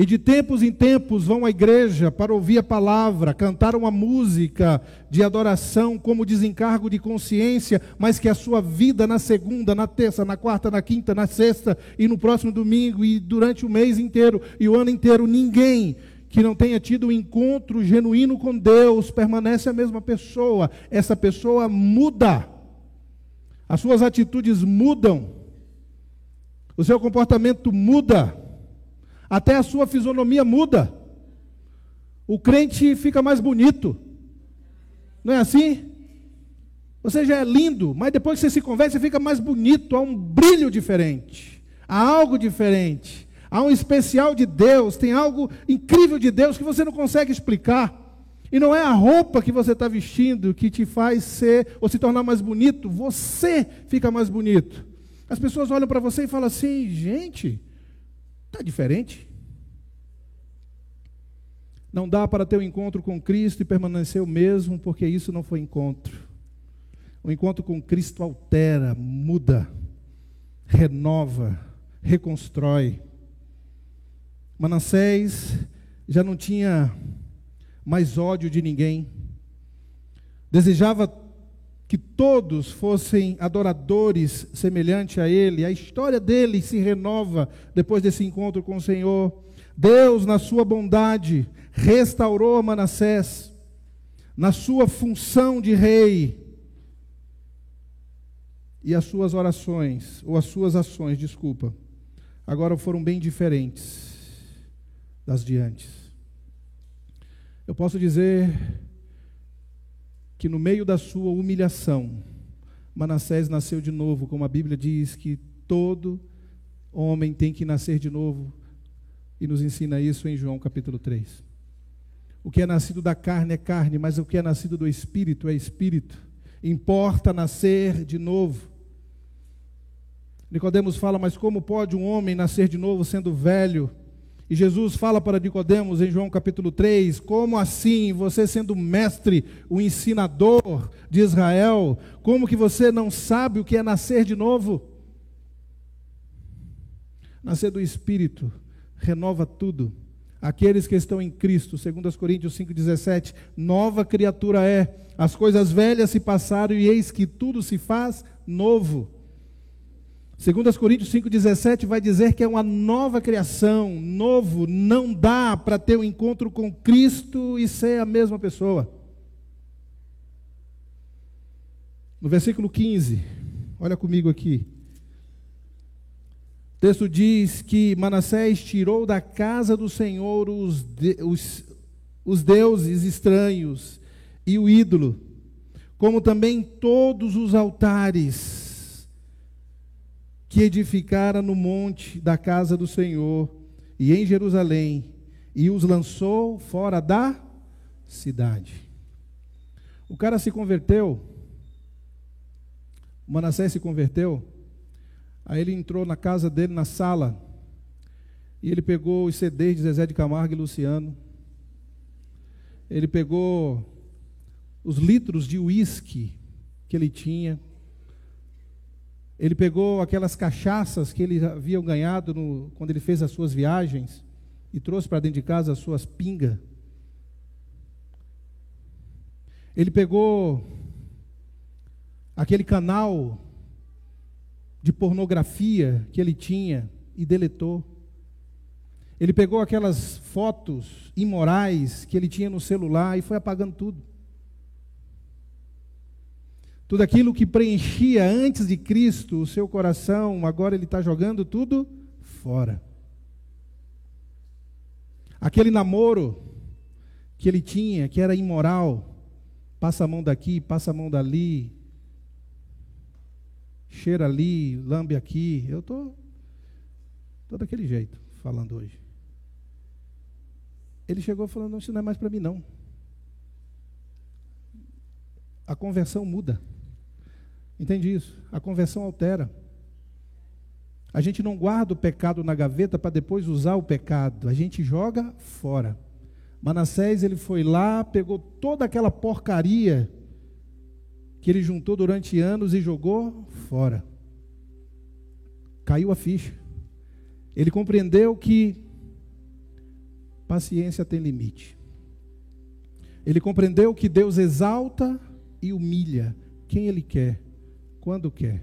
E de tempos em tempos vão à igreja para ouvir a palavra, cantar uma música de adoração como desencargo de consciência, mas que a sua vida na segunda, na terça, na quarta, na quinta, na sexta e no próximo domingo e durante o mês inteiro e o ano inteiro, ninguém que não tenha tido um encontro genuíno com Deus permanece a mesma pessoa. Essa pessoa muda, as suas atitudes mudam o seu comportamento muda, até a sua fisionomia muda. O crente fica mais bonito. Não é assim? Você já é lindo, mas depois que você se converte, você fica mais bonito, há um brilho diferente, há algo diferente, há um especial de Deus, tem algo incrível de Deus que você não consegue explicar. E não é a roupa que você está vestindo que te faz ser ou se tornar mais bonito, você fica mais bonito. As pessoas olham para você e falam assim: gente, está diferente. Não dá para ter um encontro com Cristo e permanecer o mesmo, porque isso não foi encontro. O encontro com Cristo altera, muda, renova, reconstrói. Manassés já não tinha mais ódio de ninguém, desejava que todos fossem adoradores semelhante a ele. A história dele se renova depois desse encontro com o Senhor. Deus, na sua bondade, restaurou Manassés na sua função de rei. E as suas orações, ou as suas ações, desculpa, agora foram bem diferentes das de antes. Eu posso dizer que no meio da sua humilhação, Manassés nasceu de novo, como a Bíblia diz que todo homem tem que nascer de novo, e nos ensina isso em João capítulo 3. O que é nascido da carne é carne, mas o que é nascido do espírito é espírito. Importa nascer de novo. Nicodemos fala: "Mas como pode um homem nascer de novo sendo velho?" E Jesus fala para Nicodemos em João capítulo 3: Como assim, você sendo mestre, o ensinador de Israel, como que você não sabe o que é nascer de novo? Nascer do Espírito renova tudo. Aqueles que estão em Cristo, segundo Coríntios 5,17, nova criatura é. As coisas velhas se passaram e eis que tudo se faz novo. Segundo as Coríntios 5,17 vai dizer que é uma nova criação, novo, não dá para ter um encontro com Cristo e ser a mesma pessoa. No versículo 15, olha comigo aqui. O texto diz que Manassés tirou da casa do Senhor os, de, os, os deuses estranhos e o ídolo, como também todos os altares que edificara no monte da casa do Senhor e em Jerusalém, e os lançou fora da cidade. O cara se converteu, Manassés se converteu, aí ele entrou na casa dele, na sala, e ele pegou os CDs de Zezé de Camargo e Luciano, ele pegou os litros de uísque que ele tinha, ele pegou aquelas cachaças que ele havia ganhado no, quando ele fez as suas viagens e trouxe para dentro de casa as suas pingas. Ele pegou aquele canal de pornografia que ele tinha e deletou. Ele pegou aquelas fotos imorais que ele tinha no celular e foi apagando tudo. Tudo aquilo que preenchia antes de Cristo o seu coração, agora ele está jogando tudo fora. Aquele namoro que ele tinha, que era imoral, passa a mão daqui, passa a mão dali, cheira ali, lambe aqui. Eu estou tô daquele jeito, falando hoje. Ele chegou falando, não, isso não é mais para mim não. A conversão muda. Entende isso? A conversão altera. A gente não guarda o pecado na gaveta para depois usar o pecado. A gente joga fora. Manassés, ele foi lá, pegou toda aquela porcaria que ele juntou durante anos e jogou fora. Caiu a ficha. Ele compreendeu que paciência tem limite. Ele compreendeu que Deus exalta e humilha quem Ele quer quando quer.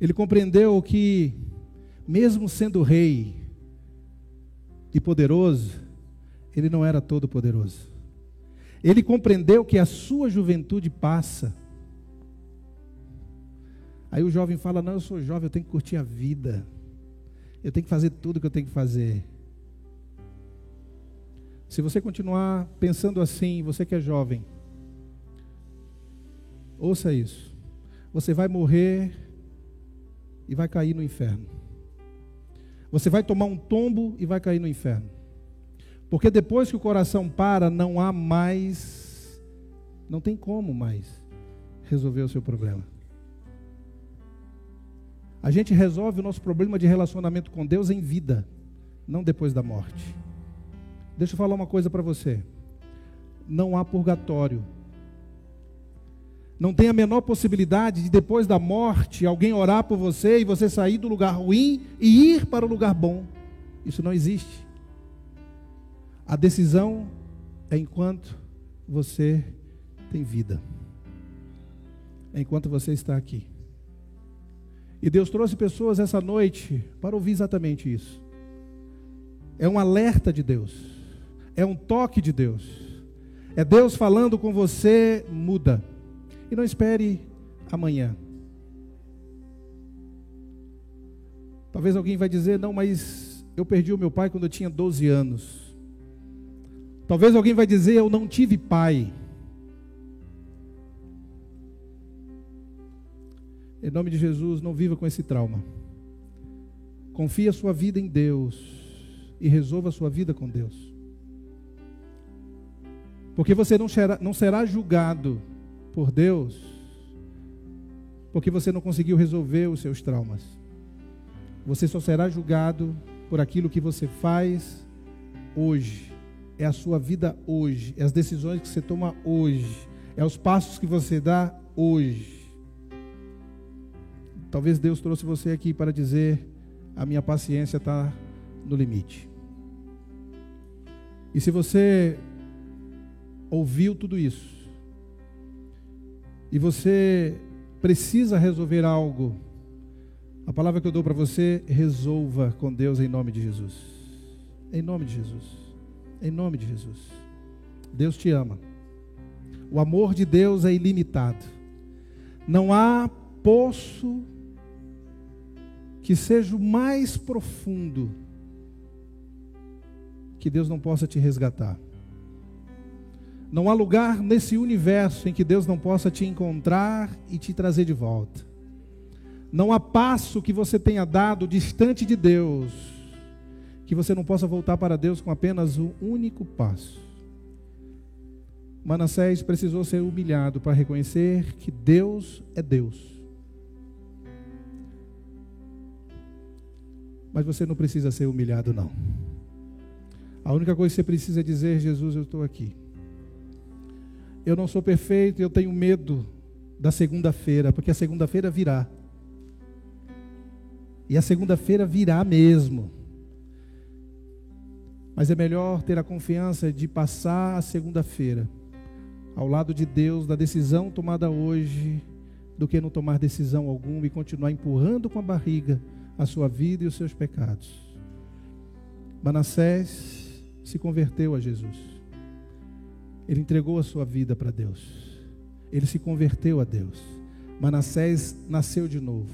Ele compreendeu que, mesmo sendo rei e poderoso, ele não era todo poderoso. Ele compreendeu que a sua juventude passa. Aí o jovem fala: Não, eu sou jovem, eu tenho que curtir a vida. Eu tenho que fazer tudo que eu tenho que fazer. Se você continuar pensando assim, você que é jovem, Ouça isso. Você vai morrer e vai cair no inferno. Você vai tomar um tombo e vai cair no inferno. Porque depois que o coração para, não há mais, não tem como mais resolver o seu problema. A gente resolve o nosso problema de relacionamento com Deus em vida, não depois da morte. Deixa eu falar uma coisa para você. Não há purgatório não tem a menor possibilidade de depois da morte alguém orar por você e você sair do lugar ruim e ir para o lugar bom. Isso não existe. A decisão é enquanto você tem vida. Enquanto você está aqui. E Deus trouxe pessoas essa noite para ouvir exatamente isso. É um alerta de Deus. É um toque de Deus. É Deus falando com você, muda. E não espere amanhã. Talvez alguém vai dizer, não, mas eu perdi o meu pai quando eu tinha 12 anos. Talvez alguém vai dizer, eu não tive pai. Em nome de Jesus, não viva com esse trauma. Confie a sua vida em Deus e resolva a sua vida com Deus. Porque você não será, não será julgado por Deus porque você não conseguiu resolver os seus traumas. Você só será julgado por aquilo que você faz hoje. É a sua vida hoje, é as decisões que você toma hoje, é os passos que você dá hoje. Talvez Deus trouxe você aqui para dizer: a minha paciência está no limite. E se você ouviu tudo isso, e você precisa resolver algo, a palavra que eu dou para você, resolva com Deus em nome de Jesus. Em nome de Jesus. Em nome de Jesus. Deus te ama. O amor de Deus é ilimitado. Não há poço que seja o mais profundo, que Deus não possa te resgatar. Não há lugar nesse universo em que Deus não possa te encontrar e te trazer de volta. Não há passo que você tenha dado distante de Deus que você não possa voltar para Deus com apenas um único passo. Manassés precisou ser humilhado para reconhecer que Deus é Deus Mas você não precisa ser humilhado, não. A única coisa que você precisa é dizer: Jesus, eu estou aqui. Eu não sou perfeito, eu tenho medo da segunda-feira, porque a segunda-feira virá. E a segunda-feira virá mesmo. Mas é melhor ter a confiança de passar a segunda-feira ao lado de Deus, da decisão tomada hoje, do que não tomar decisão alguma e continuar empurrando com a barriga a sua vida e os seus pecados. Manassés se converteu a Jesus. Ele entregou a sua vida para Deus. Ele se converteu a Deus. Manassés nasceu de novo.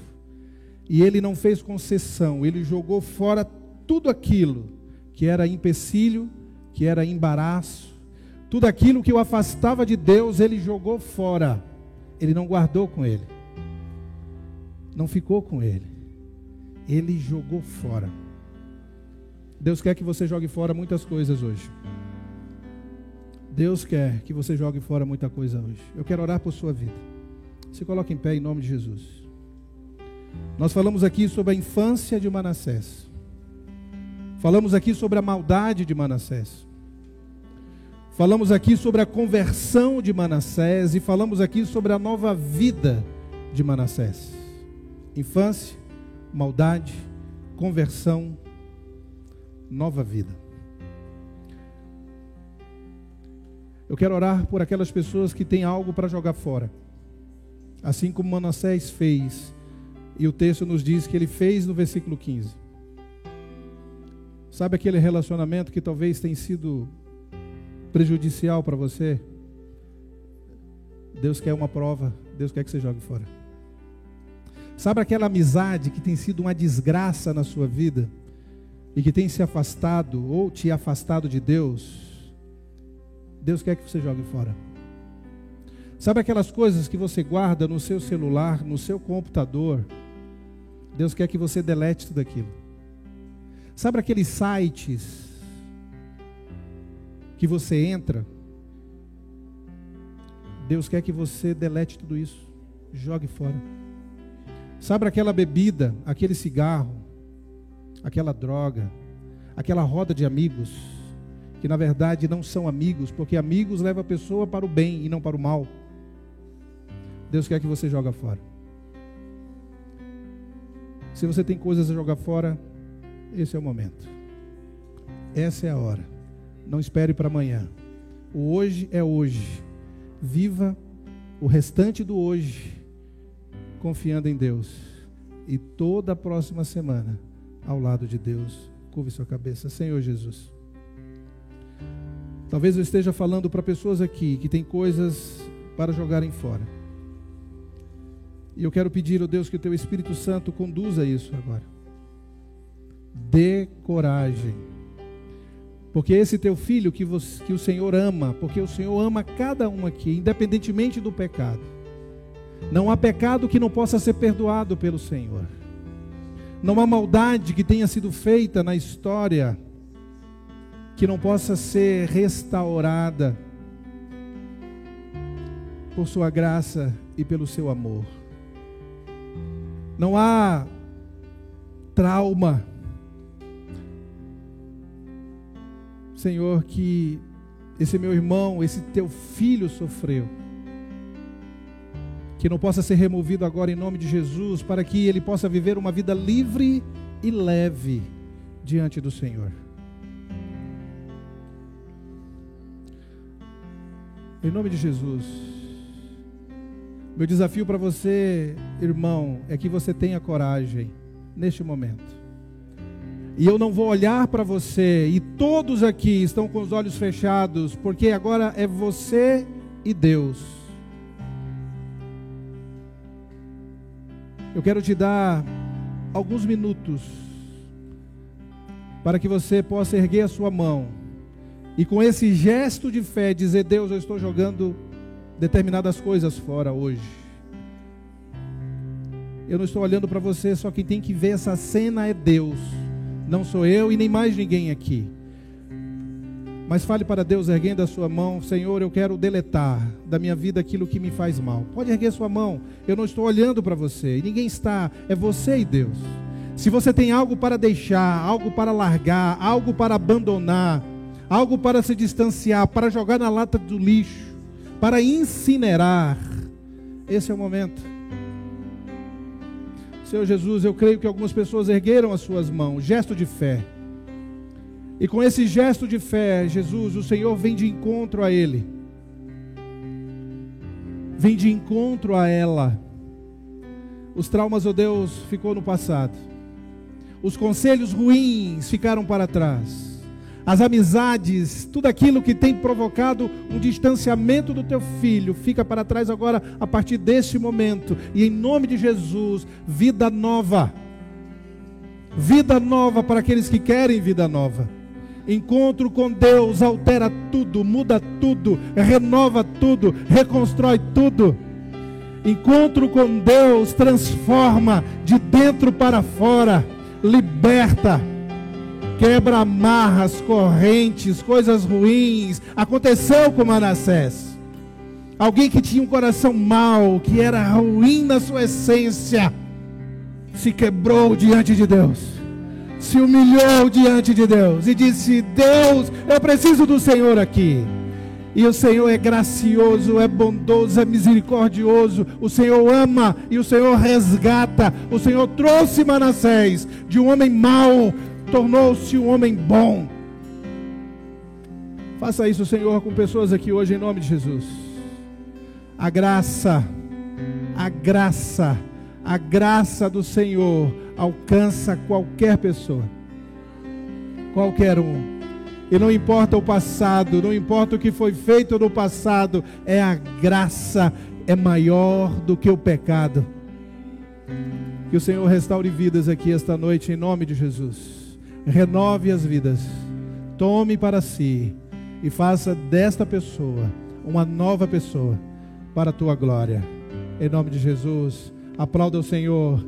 E ele não fez concessão, ele jogou fora tudo aquilo que era empecilho, que era embaraço, tudo aquilo que o afastava de Deus, ele jogou fora. Ele não guardou com ele. Não ficou com ele ele jogou fora. Deus quer que você jogue fora muitas coisas hoje. Deus quer que você jogue fora muita coisa hoje. Eu quero orar por sua vida. Se coloque em pé em nome de Jesus. Nós falamos aqui sobre a infância de Manassés. Falamos aqui sobre a maldade de Manassés. Falamos aqui sobre a conversão de Manassés e falamos aqui sobre a nova vida de Manassés. Infância, maldade, conversão, nova vida. Eu quero orar por aquelas pessoas que têm algo para jogar fora. Assim como Manassés fez, e o texto nos diz que ele fez no versículo 15. Sabe aquele relacionamento que talvez tenha sido prejudicial para você? Deus quer uma prova, Deus quer que você jogue fora. Sabe aquela amizade que tem sido uma desgraça na sua vida e que tem se afastado ou te afastado de Deus? Deus quer que você jogue fora. Sabe aquelas coisas que você guarda no seu celular, no seu computador? Deus quer que você delete tudo aquilo. Sabe aqueles sites que você entra? Deus quer que você delete tudo isso, jogue fora. Sabe aquela bebida, aquele cigarro, aquela droga, aquela roda de amigos, que na verdade não são amigos, porque amigos levam a pessoa para o bem e não para o mal. Deus quer que você joga fora. Se você tem coisas a jogar fora, esse é o momento. Essa é a hora. Não espere para amanhã. O hoje é hoje. viva o restante do hoje confiando em Deus e toda a próxima semana ao lado de Deus. Curve sua cabeça, Senhor Jesus. Talvez eu esteja falando para pessoas aqui que têm coisas para jogarem fora. E eu quero pedir ao Deus que o teu Espírito Santo conduza isso agora. Dê coragem. Porque esse teu filho que, você, que o Senhor ama, porque o Senhor ama cada um aqui, independentemente do pecado. Não há pecado que não possa ser perdoado pelo Senhor. Não há maldade que tenha sido feita na história que não possa ser restaurada por Sua graça e pelo Seu amor. Não há trauma, Senhor, que esse meu irmão, esse teu filho sofreu. Que não possa ser removido agora em nome de Jesus, para que ele possa viver uma vida livre e leve diante do Senhor. Em nome de Jesus. Meu desafio para você, irmão, é que você tenha coragem neste momento. E eu não vou olhar para você, e todos aqui estão com os olhos fechados, porque agora é você e Deus. Eu quero te dar alguns minutos para que você possa erguer a sua mão e com esse gesto de fé dizer: Deus, eu estou jogando determinadas coisas fora hoje. Eu não estou olhando para você, só quem tem que ver essa cena é Deus, não sou eu e nem mais ninguém aqui. Mas fale para Deus erguendo a sua mão, Senhor, eu quero deletar da minha vida aquilo que me faz mal. Pode erguer sua mão, eu não estou olhando para você, ninguém está, é você e Deus. Se você tem algo para deixar, algo para largar, algo para abandonar, algo para se distanciar, para jogar na lata do lixo, para incinerar. Esse é o momento. Senhor Jesus, eu creio que algumas pessoas ergueram as suas mãos, gesto de fé. E com esse gesto de fé, Jesus, o Senhor vem de encontro a ele. Vem de encontro a ela. Os traumas, oh Deus, ficou no passado. Os conselhos ruins ficaram para trás as amizades, tudo aquilo que tem provocado um distanciamento do teu filho, fica para trás agora a partir deste momento. E em nome de Jesus, vida nova. Vida nova para aqueles que querem vida nova. Encontro com Deus altera tudo, muda tudo, renova tudo, reconstrói tudo. Encontro com Deus transforma de dentro para fora, liberta quebra amarras, correntes, coisas ruins. Aconteceu com Manassés. Alguém que tinha um coração mau, que era ruim na sua essência, se quebrou diante de Deus, se humilhou diante de Deus e disse: Deus, eu preciso do Senhor aqui. E o Senhor é gracioso, é bondoso, é misericordioso. O Senhor ama e o Senhor resgata. O Senhor trouxe Manassés de um homem mau tornou-se um homem bom. Faça isso, Senhor, com pessoas aqui hoje, em nome de Jesus. A graça, a graça, a graça do Senhor alcança qualquer pessoa, qualquer um. E não importa o passado, não importa o que foi feito no passado, é a graça, é maior do que o pecado. Que o Senhor restaure vidas aqui esta noite, em nome de Jesus renove as vidas, tome para si e faça desta pessoa uma nova pessoa para a tua glória. Em nome de Jesus, aplauda o Senhor.